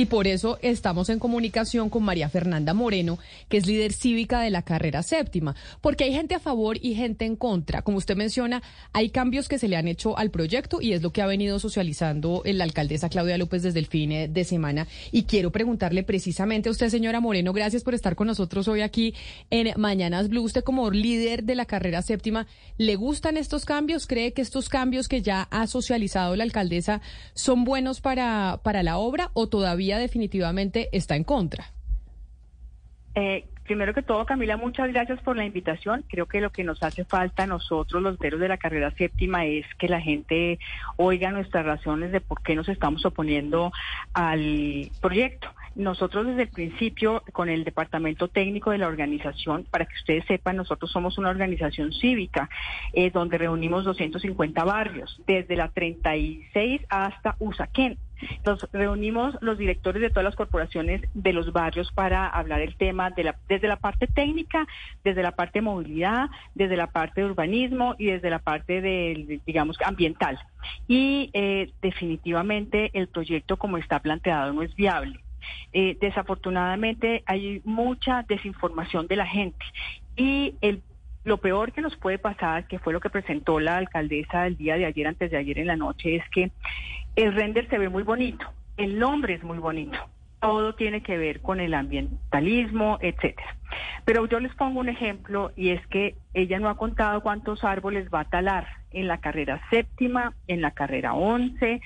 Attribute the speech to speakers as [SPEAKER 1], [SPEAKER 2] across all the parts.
[SPEAKER 1] Y por eso estamos en comunicación con María Fernanda Moreno, que es líder cívica de la carrera séptima, porque hay gente a favor y gente en contra. Como usted menciona, hay cambios que se le han hecho al proyecto y es lo que ha venido socializando la alcaldesa Claudia López desde el fin de semana. Y quiero preguntarle precisamente a usted, señora Moreno, gracias por estar con nosotros hoy aquí en Mañanas Blue. Usted como líder de la carrera séptima, ¿le gustan estos cambios? ¿Cree que estos cambios que ya ha socializado la alcaldesa son buenos para, para la obra o todavía definitivamente está en contra.
[SPEAKER 2] Eh, primero que todo, Camila, muchas gracias por la invitación. Creo que lo que nos hace falta nosotros, los veros de la carrera séptima, es que la gente oiga nuestras razones de por qué nos estamos oponiendo al proyecto. Nosotros desde el principio, con el departamento técnico de la organización, para que ustedes sepan, nosotros somos una organización cívica eh, donde reunimos 250 barrios, desde la 36 hasta Usaquén. Nos reunimos los directores de todas las corporaciones de los barrios para hablar el tema de la, desde la parte técnica, desde la parte de movilidad, desde la parte de urbanismo y desde la parte del, digamos, ambiental. Y eh, definitivamente el proyecto como está planteado no es viable. Eh, desafortunadamente hay mucha desinformación de la gente y el lo peor que nos puede pasar, que fue lo que presentó la alcaldesa el día de ayer, antes de ayer en la noche, es que el render se ve muy bonito, el nombre es muy bonito, todo tiene que ver con el ambientalismo, etcétera. Pero yo les pongo un ejemplo y es que ella no ha contado cuántos árboles va a talar en la carrera séptima, en la carrera once,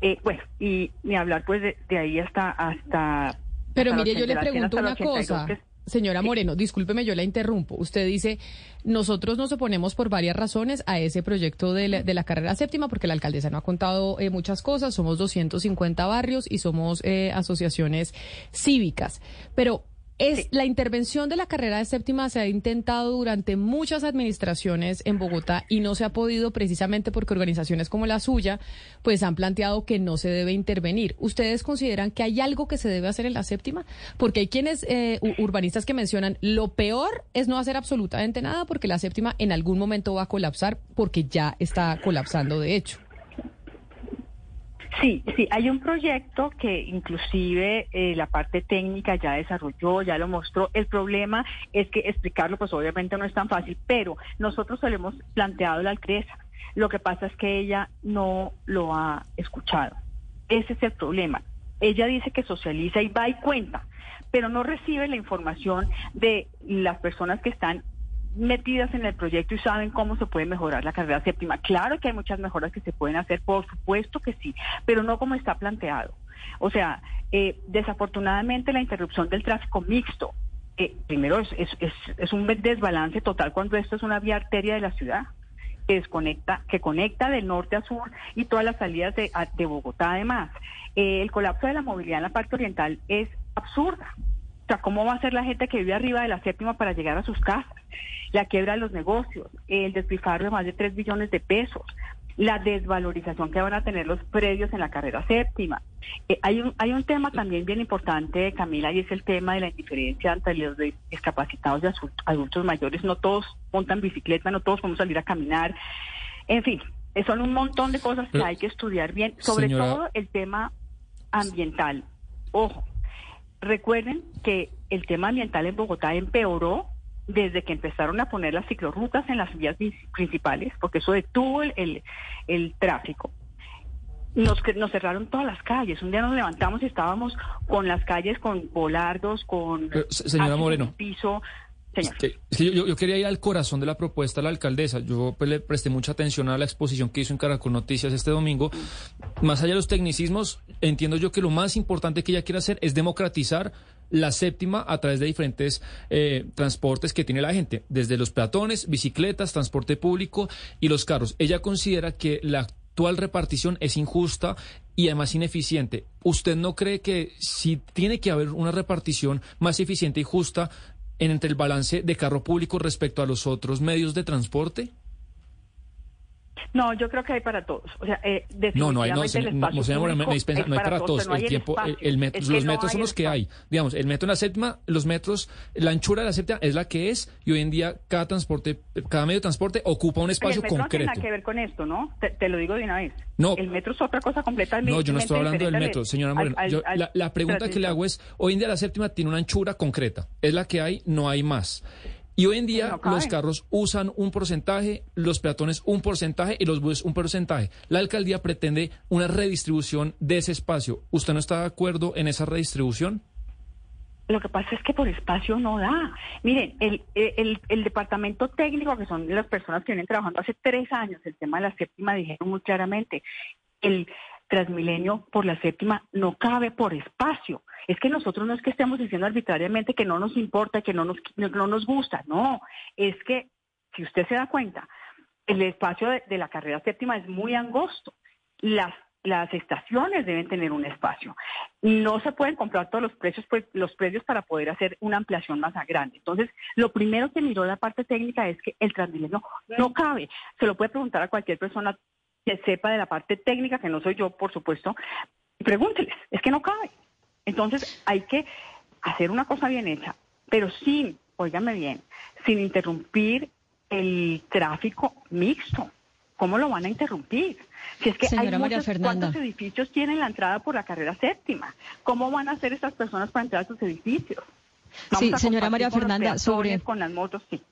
[SPEAKER 2] eh, bueno, y ni hablar pues de, ahí hasta hasta.
[SPEAKER 1] Pero mire, yo le pregunto una cosa. Señora Moreno, discúlpeme, yo la interrumpo. Usted dice, nosotros nos oponemos por varias razones a ese proyecto de la, carrera séptima, porque la alcaldesa no ha contado eh, muchas cosas, somos 250 barrios y somos eh, asociaciones cívicas. Pero es la intervención de la carrera de séptima se ha intentado durante muchas administraciones en Bogotá y no se ha podido precisamente porque organizaciones como la suya pues han planteado que no se debe intervenir. ¿Ustedes consideran que hay algo que se debe hacer en la séptima? Porque hay quienes eh, urbanistas que mencionan lo peor es no hacer absolutamente nada porque la séptima en algún momento va a colapsar porque ya está colapsando de hecho.
[SPEAKER 2] Sí, sí, hay un proyecto que inclusive eh, la parte técnica ya desarrolló, ya lo mostró. El problema es que explicarlo pues obviamente no es tan fácil, pero nosotros se lo hemos planteado a la alcaldesa. Lo que pasa es que ella no lo ha escuchado. Ese es el problema. Ella dice que socializa y va y cuenta, pero no recibe la información de las personas que están metidas en el proyecto y saben cómo se puede mejorar la carrera séptima. Claro que hay muchas mejoras que se pueden hacer, por supuesto que sí, pero no como está planteado. O sea, eh, desafortunadamente la interrupción del tráfico mixto, eh, primero es, es, es, un desbalance total cuando esto es una vía arteria de la ciudad que desconecta, que conecta del norte a sur y todas las salidas de, de Bogotá además. Eh, el colapso de la movilidad en la parte oriental es absurda. Sea, ¿cómo va a ser la gente que vive arriba de la séptima para llegar a sus casas? La quiebra de los negocios, el despilfarro de más de 3 billones de pesos, la desvalorización que van a tener los predios en la carrera séptima. Eh, hay, un, hay un tema también bien importante, Camila, y es el tema de la indiferencia ante los discapacitados y adultos mayores. No todos montan bicicleta, no todos podemos salir a caminar. En fin, son un montón de cosas que hay que estudiar bien, sobre todo el tema ambiental. Ojo, Recuerden que el tema ambiental en Bogotá empeoró desde que empezaron a poner las ciclorrutas en las vías principales, porque eso detuvo el, el, tráfico. Nos, nos cerraron todas las calles. Un día nos levantamos y estábamos con las calles con volardos, con
[SPEAKER 3] eh, señora Moreno.
[SPEAKER 2] piso.
[SPEAKER 3] Yo, quería ir al corazón de la propuesta de la alcaldesa. Yo pues, le presté mucha atención a la exposición que hizo en Caracol Noticias este domingo. Más allá de los tecnicismos, entiendo yo que lo más importante que ella quiere hacer es democratizar la séptima a través de diferentes eh, transportes que tiene la gente, desde los peatones, bicicletas, transporte público y los carros. Ella considera que la actual repartición es injusta y además ineficiente. ¿Usted no cree que si tiene que haber una repartición más eficiente y justa entre el balance de carro público respecto a los otros medios de transporte?
[SPEAKER 2] No, yo creo que hay para todos. O sea, eh,
[SPEAKER 3] no, no hay, no, no, no, hay para todos. El tiempo, el, metro, los metros son los que hay. Digamos, el metro en la séptima, los metros, la anchura de la séptima es la que es y hoy en día cada transporte, cada medio de transporte ocupa un espacio concreto. No tiene
[SPEAKER 2] nada que ver con esto, ¿no? Te, lo digo de una vez. No. El metro es otra cosa completamente
[SPEAKER 3] No, yo no estoy hablando del metro, señora Moreno. la, pregunta que le hago es, hoy en día la séptima tiene una anchura concreta. Es la que hay, no hay más. Y hoy en día los carros usan un porcentaje, los peatones un porcentaje y los buses un porcentaje. La alcaldía pretende una redistribución de ese espacio. ¿Usted no está de acuerdo en esa redistribución?
[SPEAKER 2] Lo que pasa es que por espacio no da. Miren, el, el, el, departamento técnico, que son las personas que vienen trabajando hace tres años, el tema de la séptima, dijeron muy claramente, el Transmilenio por la séptima no cabe por espacio. Es que nosotros no es que estemos diciendo arbitrariamente que no nos importa, que no nos, no nos gusta, no, es que si usted se da cuenta, el espacio de, la carrera séptima es muy angosto. Las las estaciones deben tener un espacio. No se pueden comprar todos los precios, pues, los precios para poder hacer una ampliación más grande. Entonces, lo primero que miró la parte técnica es que el Transmilenio no cabe. Se lo puede preguntar a cualquier persona que sepa de la parte técnica, que no soy yo, por supuesto, pregúnteles, es que no cabe. Entonces hay que hacer una cosa bien hecha, pero sin, óigame bien, sin interrumpir el tráfico mixto. ¿Cómo lo van a interrumpir? Si es que hay muchos, ¿cuántos edificios tienen la entrada por la carrera séptima? ¿Cómo van a hacer estas personas para entrar a sus edificios?
[SPEAKER 4] sí, señora María Fernanda, sobre
[SPEAKER 2] con las motos, sí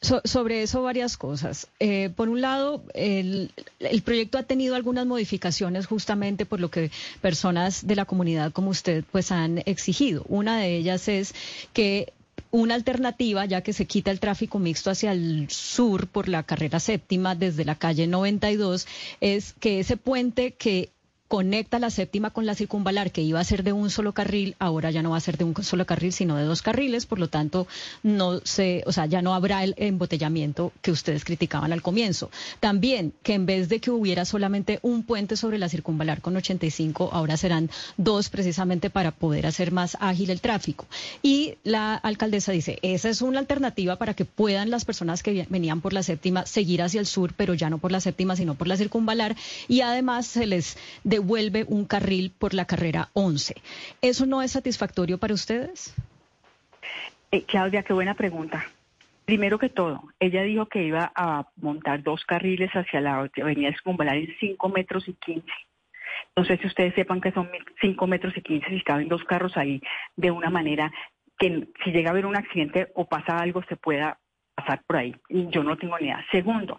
[SPEAKER 4] sobre eso varias cosas. Eh, por un lado, el, el, proyecto ha tenido algunas modificaciones justamente por lo que personas de la comunidad como usted pues han exigido. Una de ellas es que una alternativa, ya que se quita el tráfico mixto hacia el sur por la carrera séptima desde la calle 92, es que ese puente que conecta la séptima con la circunvalar, que iba a ser de un solo carril, ahora ya no va a ser de un solo carril, sino de dos carriles, por lo tanto, no se, o sea, ya no habrá el embotellamiento que ustedes criticaban al comienzo. También que en vez de que hubiera solamente un puente sobre la circunvalar con 85, ahora serán dos precisamente para poder hacer más ágil el tráfico. Y la alcaldesa dice, esa es una alternativa para que puedan las personas que venían por la séptima seguir hacia el sur, pero ya no por la séptima, sino por la circunvalar, y además se les devuelve un carril por la carrera 11. ¿Eso no es satisfactorio para ustedes?
[SPEAKER 2] Eh, Claudia, qué buena pregunta. Primero que todo, ella dijo que iba a montar dos carriles hacia la avenida Escumbalar en 5 metros y 15. No sé si ustedes sepan que son 5 metros y 15 si caben dos carros ahí de una manera que si llega a haber un accidente o pasa algo se pueda pasar por ahí. Yo no tengo ni idea. Segundo,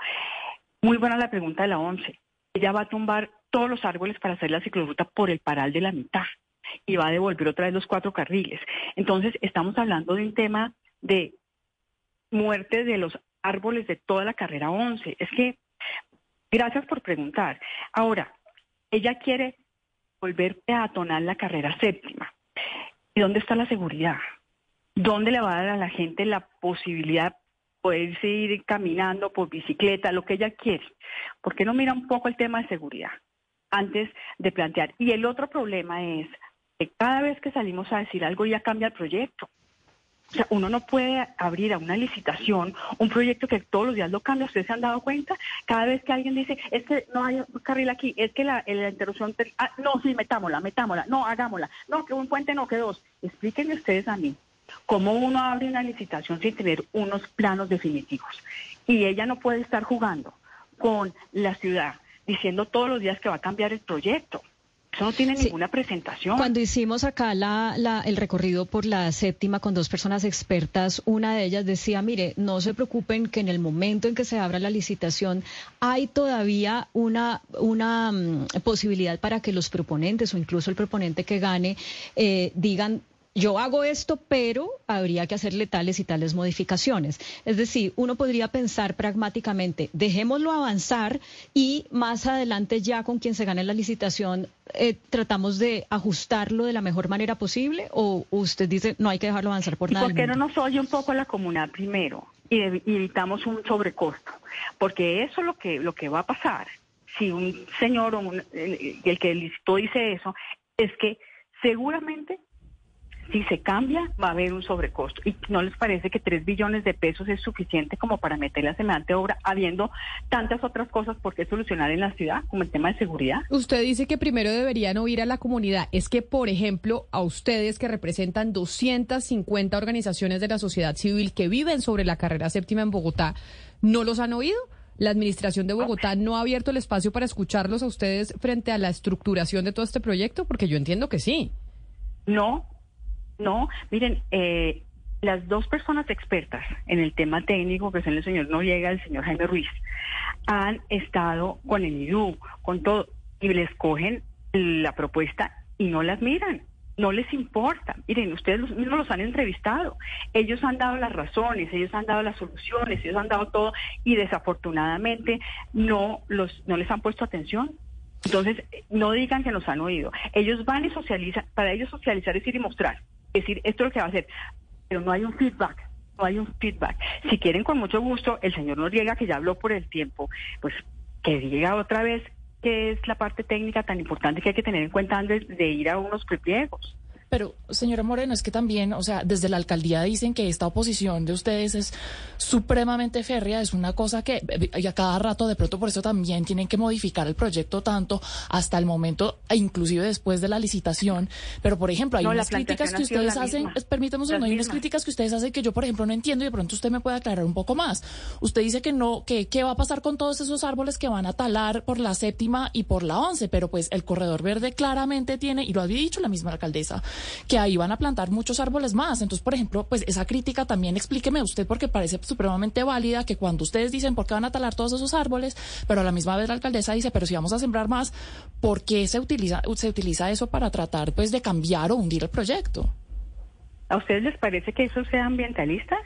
[SPEAKER 2] muy buena la pregunta de la 11. Ella va a tumbar todos los árboles para hacer la ciclorruta por el paral de la mitad y va a devolver otra vez los cuatro carriles. Entonces, estamos hablando de un tema de muerte de los árboles de toda la carrera 11. Es que, gracias por preguntar. Ahora, ella quiere volver a atonar la carrera séptima. ¿Y dónde está la seguridad? ¿Dónde le va a dar a la gente la posibilidad poder ir caminando por bicicleta, lo que ella quiere? ¿Por qué no mira un poco el tema de seguridad? Antes de plantear. Y el otro problema es que cada vez que salimos a decir algo ya cambia el proyecto. O sea, uno no puede abrir a una licitación un proyecto que todos los días lo cambia. ¿Ustedes se han dado cuenta? Cada vez que alguien dice, es que no hay un carril aquí, es que la, interrupción... Ah, no, sí, metámosla, metámosla. No, hagámosla. No, que un puente no, que dos. Explíquenme ustedes a mí cómo uno abre una licitación sin tener unos planos definitivos. Y ella no puede estar jugando con la ciudad diciendo todos los días que va a cambiar el proyecto. Eso no tiene ninguna presentación.
[SPEAKER 4] Cuando hicimos acá la, el recorrido por la séptima con dos personas expertas, una de ellas decía, mire, no se preocupen que en el momento en que se abra la licitación hay todavía una, una mm, posibilidad para que los proponentes o incluso el proponente que gane eh, digan yo hago esto, pero habría que hacerle tales y tales modificaciones. Es decir, uno podría pensar pragmáticamente, dejémoslo avanzar y más adelante ya con quien se gane la licitación eh, tratamos de ajustarlo de la mejor manera posible o usted dice no hay que dejarlo avanzar por nada.
[SPEAKER 2] ¿Por qué no nos oye un poco la comunidad primero y, evitamos un sobrecosto? Porque eso es lo que, lo que va a pasar. Si un señor o el que licitó dice eso, es que seguramente si se cambia, va a haber un sobrecosto. ¿Y no les parece que 3 billones de pesos es suficiente como para meter a semejante obra, habiendo tantas otras cosas por qué solucionar en la ciudad, como el tema de seguridad?
[SPEAKER 1] Usted dice que primero deberían oír a la comunidad. Es que, por ejemplo, a ustedes que representan 250 organizaciones de la sociedad civil que viven sobre la carrera séptima en Bogotá, ¿no los han oído? ¿La administración de Bogotá no ha abierto el espacio para escucharlos a ustedes frente a la estructuración de todo este proyecto? Porque yo entiendo que sí.
[SPEAKER 2] No, no, miren, eh, las dos personas expertas en el tema técnico, que son el señor Noriega y el señor Jaime Ruiz, han estado con el IDU, con todo, y les cogen la propuesta y no las miran. No les importa. Miren, ustedes mismos los han entrevistado. Ellos han dado las razones, ellos han dado las soluciones, ellos han dado todo y desafortunadamente no los no les han puesto atención. Entonces, no digan que nos han oído. Ellos van y socializan, para ellos socializar es ir y mostrar decir, esto es lo que va a hacer, pero no hay un feedback, no hay un feedback. Si quieren, con mucho gusto, el señor Noriega, que ya habló por el tiempo, pues que diga otra vez qué es la parte técnica tan importante que hay que tener en cuenta antes de ir a unos prepliegos.
[SPEAKER 5] Pero, señora Moreno, es que también, o sea, desde la alcaldía dicen que esta oposición de ustedes es supremamente férrea, es una cosa que y a cada rato, de pronto por eso también tienen que modificar el proyecto tanto hasta el momento, e inclusive después de la licitación. Pero, por ejemplo, hay unas críticas que ustedes hacen, permítame un hay unas críticas que ustedes hacen que yo, por ejemplo, no entiendo y de pronto usted me puede aclarar un poco más. Usted dice que no, que qué va a pasar con todos esos árboles que van a talar por la séptima y por la once, pero pues el corredor verde claramente tiene, y lo había dicho la misma alcaldesa, que ahí van a plantar muchos árboles más. Entonces, por ejemplo, pues esa crítica también explíqueme usted porque parece supremamente válida que cuando ustedes dicen por qué van a talar todos esos árboles, pero a la misma vez la alcaldesa dice, pero si vamos a sembrar más, ¿por qué se utiliza, se utiliza eso para tratar pues de cambiar o hundir el proyecto?
[SPEAKER 2] ¿A ustedes les parece que eso sea ambientalista?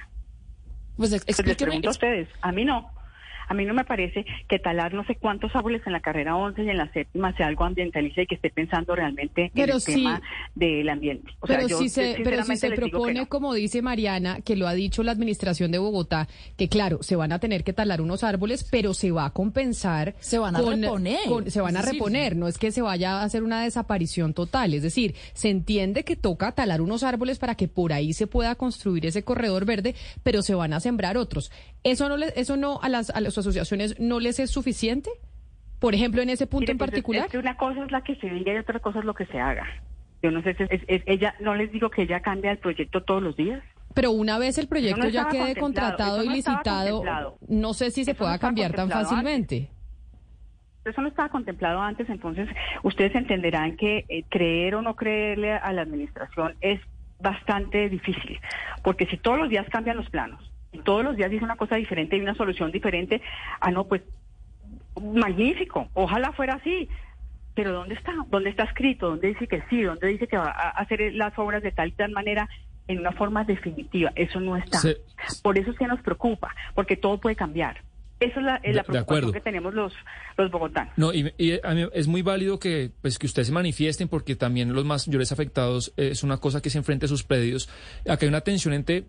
[SPEAKER 5] Pues, pues explíqueme.
[SPEAKER 2] a ustedes, a mí no. A mí no me parece que talar no sé cuántos árboles en la carrera 11 y en la séptima sea algo ambientalista y que esté pensando realmente en el tema del ambiente.
[SPEAKER 1] pero, si se, pero si se propone, como dice Mariana, que lo ha dicho la administración de Bogotá, que claro, se van a tener que talar unos árboles, pero se va a compensar.
[SPEAKER 5] Se van a reponer.
[SPEAKER 1] se van a reponer, no es que se vaya a hacer una desaparición total. Es decir, se entiende que toca talar unos árboles para que por ahí se pueda construir ese corredor verde, pero se van a sembrar otros. Eso no, le, eso no a las, a las asociaciones no les es suficiente? Por ejemplo, en ese punto en pues, particular.
[SPEAKER 2] una cosa es la que se diga y otra cosa es lo que se haga. Yo no sé si es, ella, no les digo que ella cambia el proyecto todos los días.
[SPEAKER 1] Pero una vez el proyecto ya quede contratado y licitado, no sé si se pueda cambiar tan fácilmente.
[SPEAKER 2] Eso no estaba contemplado antes, entonces ustedes entenderán que eh, creer o no creerle a la administración es bastante difícil, porque si todos los días cambian los planos, todos los días dice una cosa diferente y una solución diferente, ah, no, pues magnífico, ojalá fuera así. Pero ¿dónde está? ¿Dónde está escrito? ¿Dónde dice que sí? ¿Dónde dice que va a hacer las obras de tal y tal manera en una forma definitiva? Eso no está. Por eso es que nos preocupa, porque todo puede cambiar. Esa es la, es la preocupación que tenemos los, los bogotanos.
[SPEAKER 3] No, y, es muy válido que, pues, que ustedes se manifiesten porque también los más mayores afectados eh, es una cosa que se enfrenta a sus predios. Acá hay una tensión entre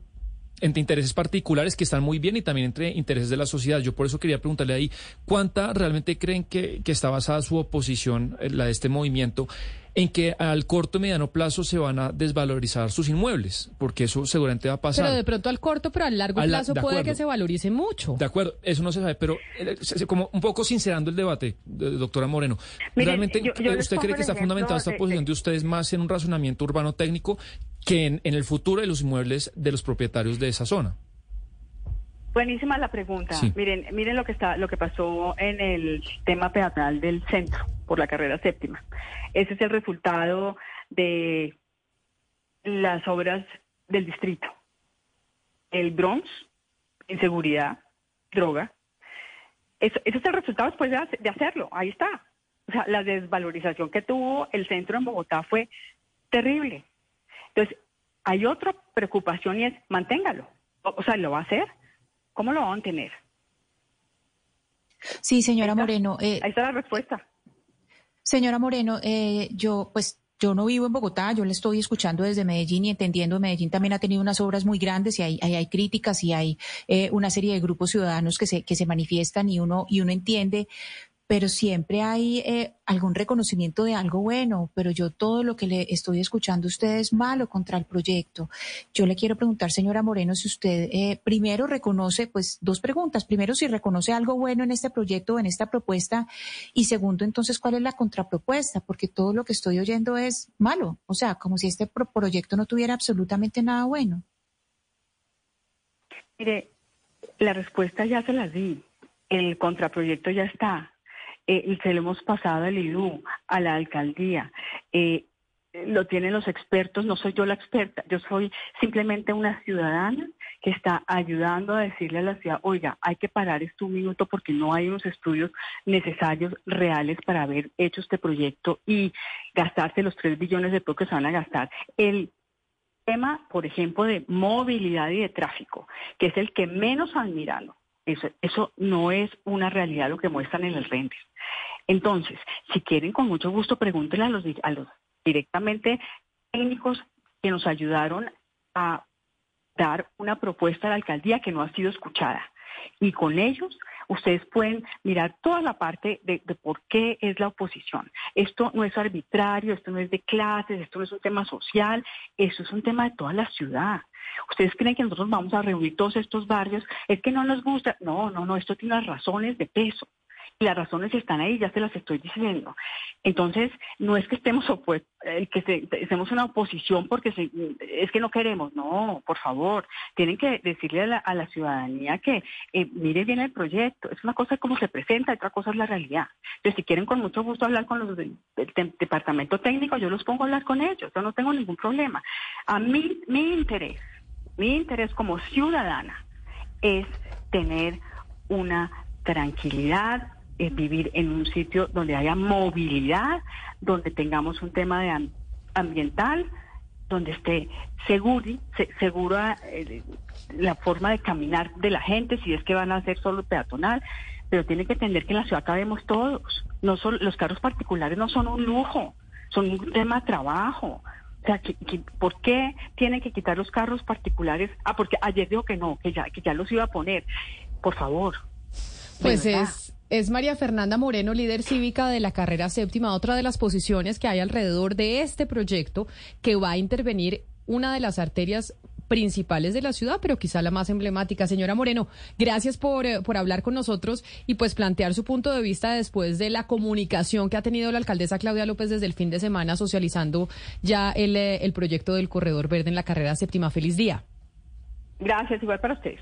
[SPEAKER 3] entre intereses particulares que están muy bien y también entre intereses de la sociedad. Yo por eso quería preguntarle ahí, ¿cuánta realmente creen que, está basada su oposición, eh, la de este movimiento, en que al corto y mediano plazo se van a desvalorizar sus inmuebles? Porque eso seguramente va a pasar.
[SPEAKER 1] Pero de pronto al corto, pero al largo plazo puede que se valorice mucho.
[SPEAKER 3] De acuerdo, eso no se sabe, pero eh, como un poco sincerando el debate, doctora Moreno, ¿realmente usted cree que está fundamentada esta posición de ustedes más en un razonamiento urbano técnico que en, el futuro de los inmuebles de los propietarios de esa zona.
[SPEAKER 2] Buenísima la pregunta. Miren, miren lo que está, lo que pasó en el tema peatonal del centro por la carrera séptima. Ese es el resultado de las obras del distrito. El Bronx, inseguridad, droga. Eso, ese es el resultado después de, de hacerlo. Ahí está. O sea, la desvalorización que tuvo el centro en Bogotá fue terrible. Entonces, hay otra preocupación y es manténgalo. O, sea, ¿lo va a hacer? ¿Cómo lo van a tener?
[SPEAKER 5] Sí, señora Moreno.
[SPEAKER 2] Eh, ahí está la respuesta.
[SPEAKER 5] Señora Moreno, eh, yo pues yo no vivo en Bogotá, yo le estoy escuchando desde Medellín y entendiendo, Medellín también ha tenido unas obras muy grandes y hay, hay, críticas y hay eh, una serie de grupos ciudadanos que se, que se manifiestan y uno, y uno entiende
[SPEAKER 6] pero siempre hay eh, algún reconocimiento de algo bueno, pero yo todo lo que le estoy escuchando a usted es malo contra el proyecto. Yo le quiero preguntar, señora Moreno, si usted eh, primero reconoce, pues dos preguntas. Primero, si reconoce algo bueno en este proyecto, en esta propuesta, y segundo, entonces, ¿cuál es la contrapropuesta? Porque todo lo que estoy oyendo es malo, o sea, como si este proyecto no tuviera absolutamente nada bueno.
[SPEAKER 2] Mire, la respuesta ya se la di. El contraproyecto ya está eh, se lo hemos pasado al IDU, a la alcaldía. Eh, lo tienen los expertos, no soy yo la experta, yo soy simplemente una ciudadana que está ayudando a decirle a la ciudad, oiga, hay que parar esto un minuto porque no hay unos estudios necesarios, reales para haber hecho este proyecto y gastarse los 3 billones de pesos que se van a gastar. El tema, por ejemplo, de movilidad y de tráfico, que es el que menos han eso, eso no es una realidad lo que muestran en el render. Entonces, si quieren, con mucho gusto, pregúntenle a los, a los directamente técnicos que nos ayudaron a dar una propuesta a la alcaldía que no ha sido escuchada. Y con ellos ustedes pueden mirar toda la parte de, por qué es la oposición. Esto no es arbitrario, esto no es de clases, esto no es un tema social, esto es un tema de toda la ciudad. ¿Ustedes creen que nosotros vamos a reunir todos estos barrios? Es que no nos gusta. No, no, no, esto tiene unas razones de peso. Las razones están ahí, ya se las estoy diciendo. Entonces, no es que estemos opuestos, que estemos una oposición porque es que no queremos, no, por favor, tienen que decirle a la, ciudadanía que eh, mire bien el proyecto, es una cosa como se presenta, otra cosa es la realidad. Entonces, si quieren con mucho gusto hablar con los del, departamento técnico, yo los pongo a hablar con ellos, yo no tengo ningún problema. A mí, mi interés mi interés como ciudadana es tener una tranquilidad, vivir en un sitio donde haya movilidad, donde tengamos un tema de ambiental, donde esté seguro, segura eh, la forma de caminar de la gente, si es que van a ser solo peatonal, pero tiene que entender que en la ciudad cabemos todos. No son, los carros particulares no son un lujo, son un tema de trabajo. O sea, ¿por qué tienen que quitar los carros particulares? Ah, porque ayer dijo que no, que ya, que ya los iba a poner. Por favor.
[SPEAKER 1] Pues es, es María Fernanda Moreno, líder cívica de la carrera séptima, otra de las posiciones que hay alrededor de este proyecto que va a intervenir una de las arterias principales de la ciudad, pero quizá la más emblemática. Señora Moreno, gracias por, eh, por hablar con nosotros y pues plantear su punto de vista después de la comunicación que ha tenido la alcaldesa Claudia López desde el fin de semana socializando ya el, eh, el proyecto del corredor verde en la carrera séptima. Feliz día.
[SPEAKER 2] Gracias, igual para ustedes.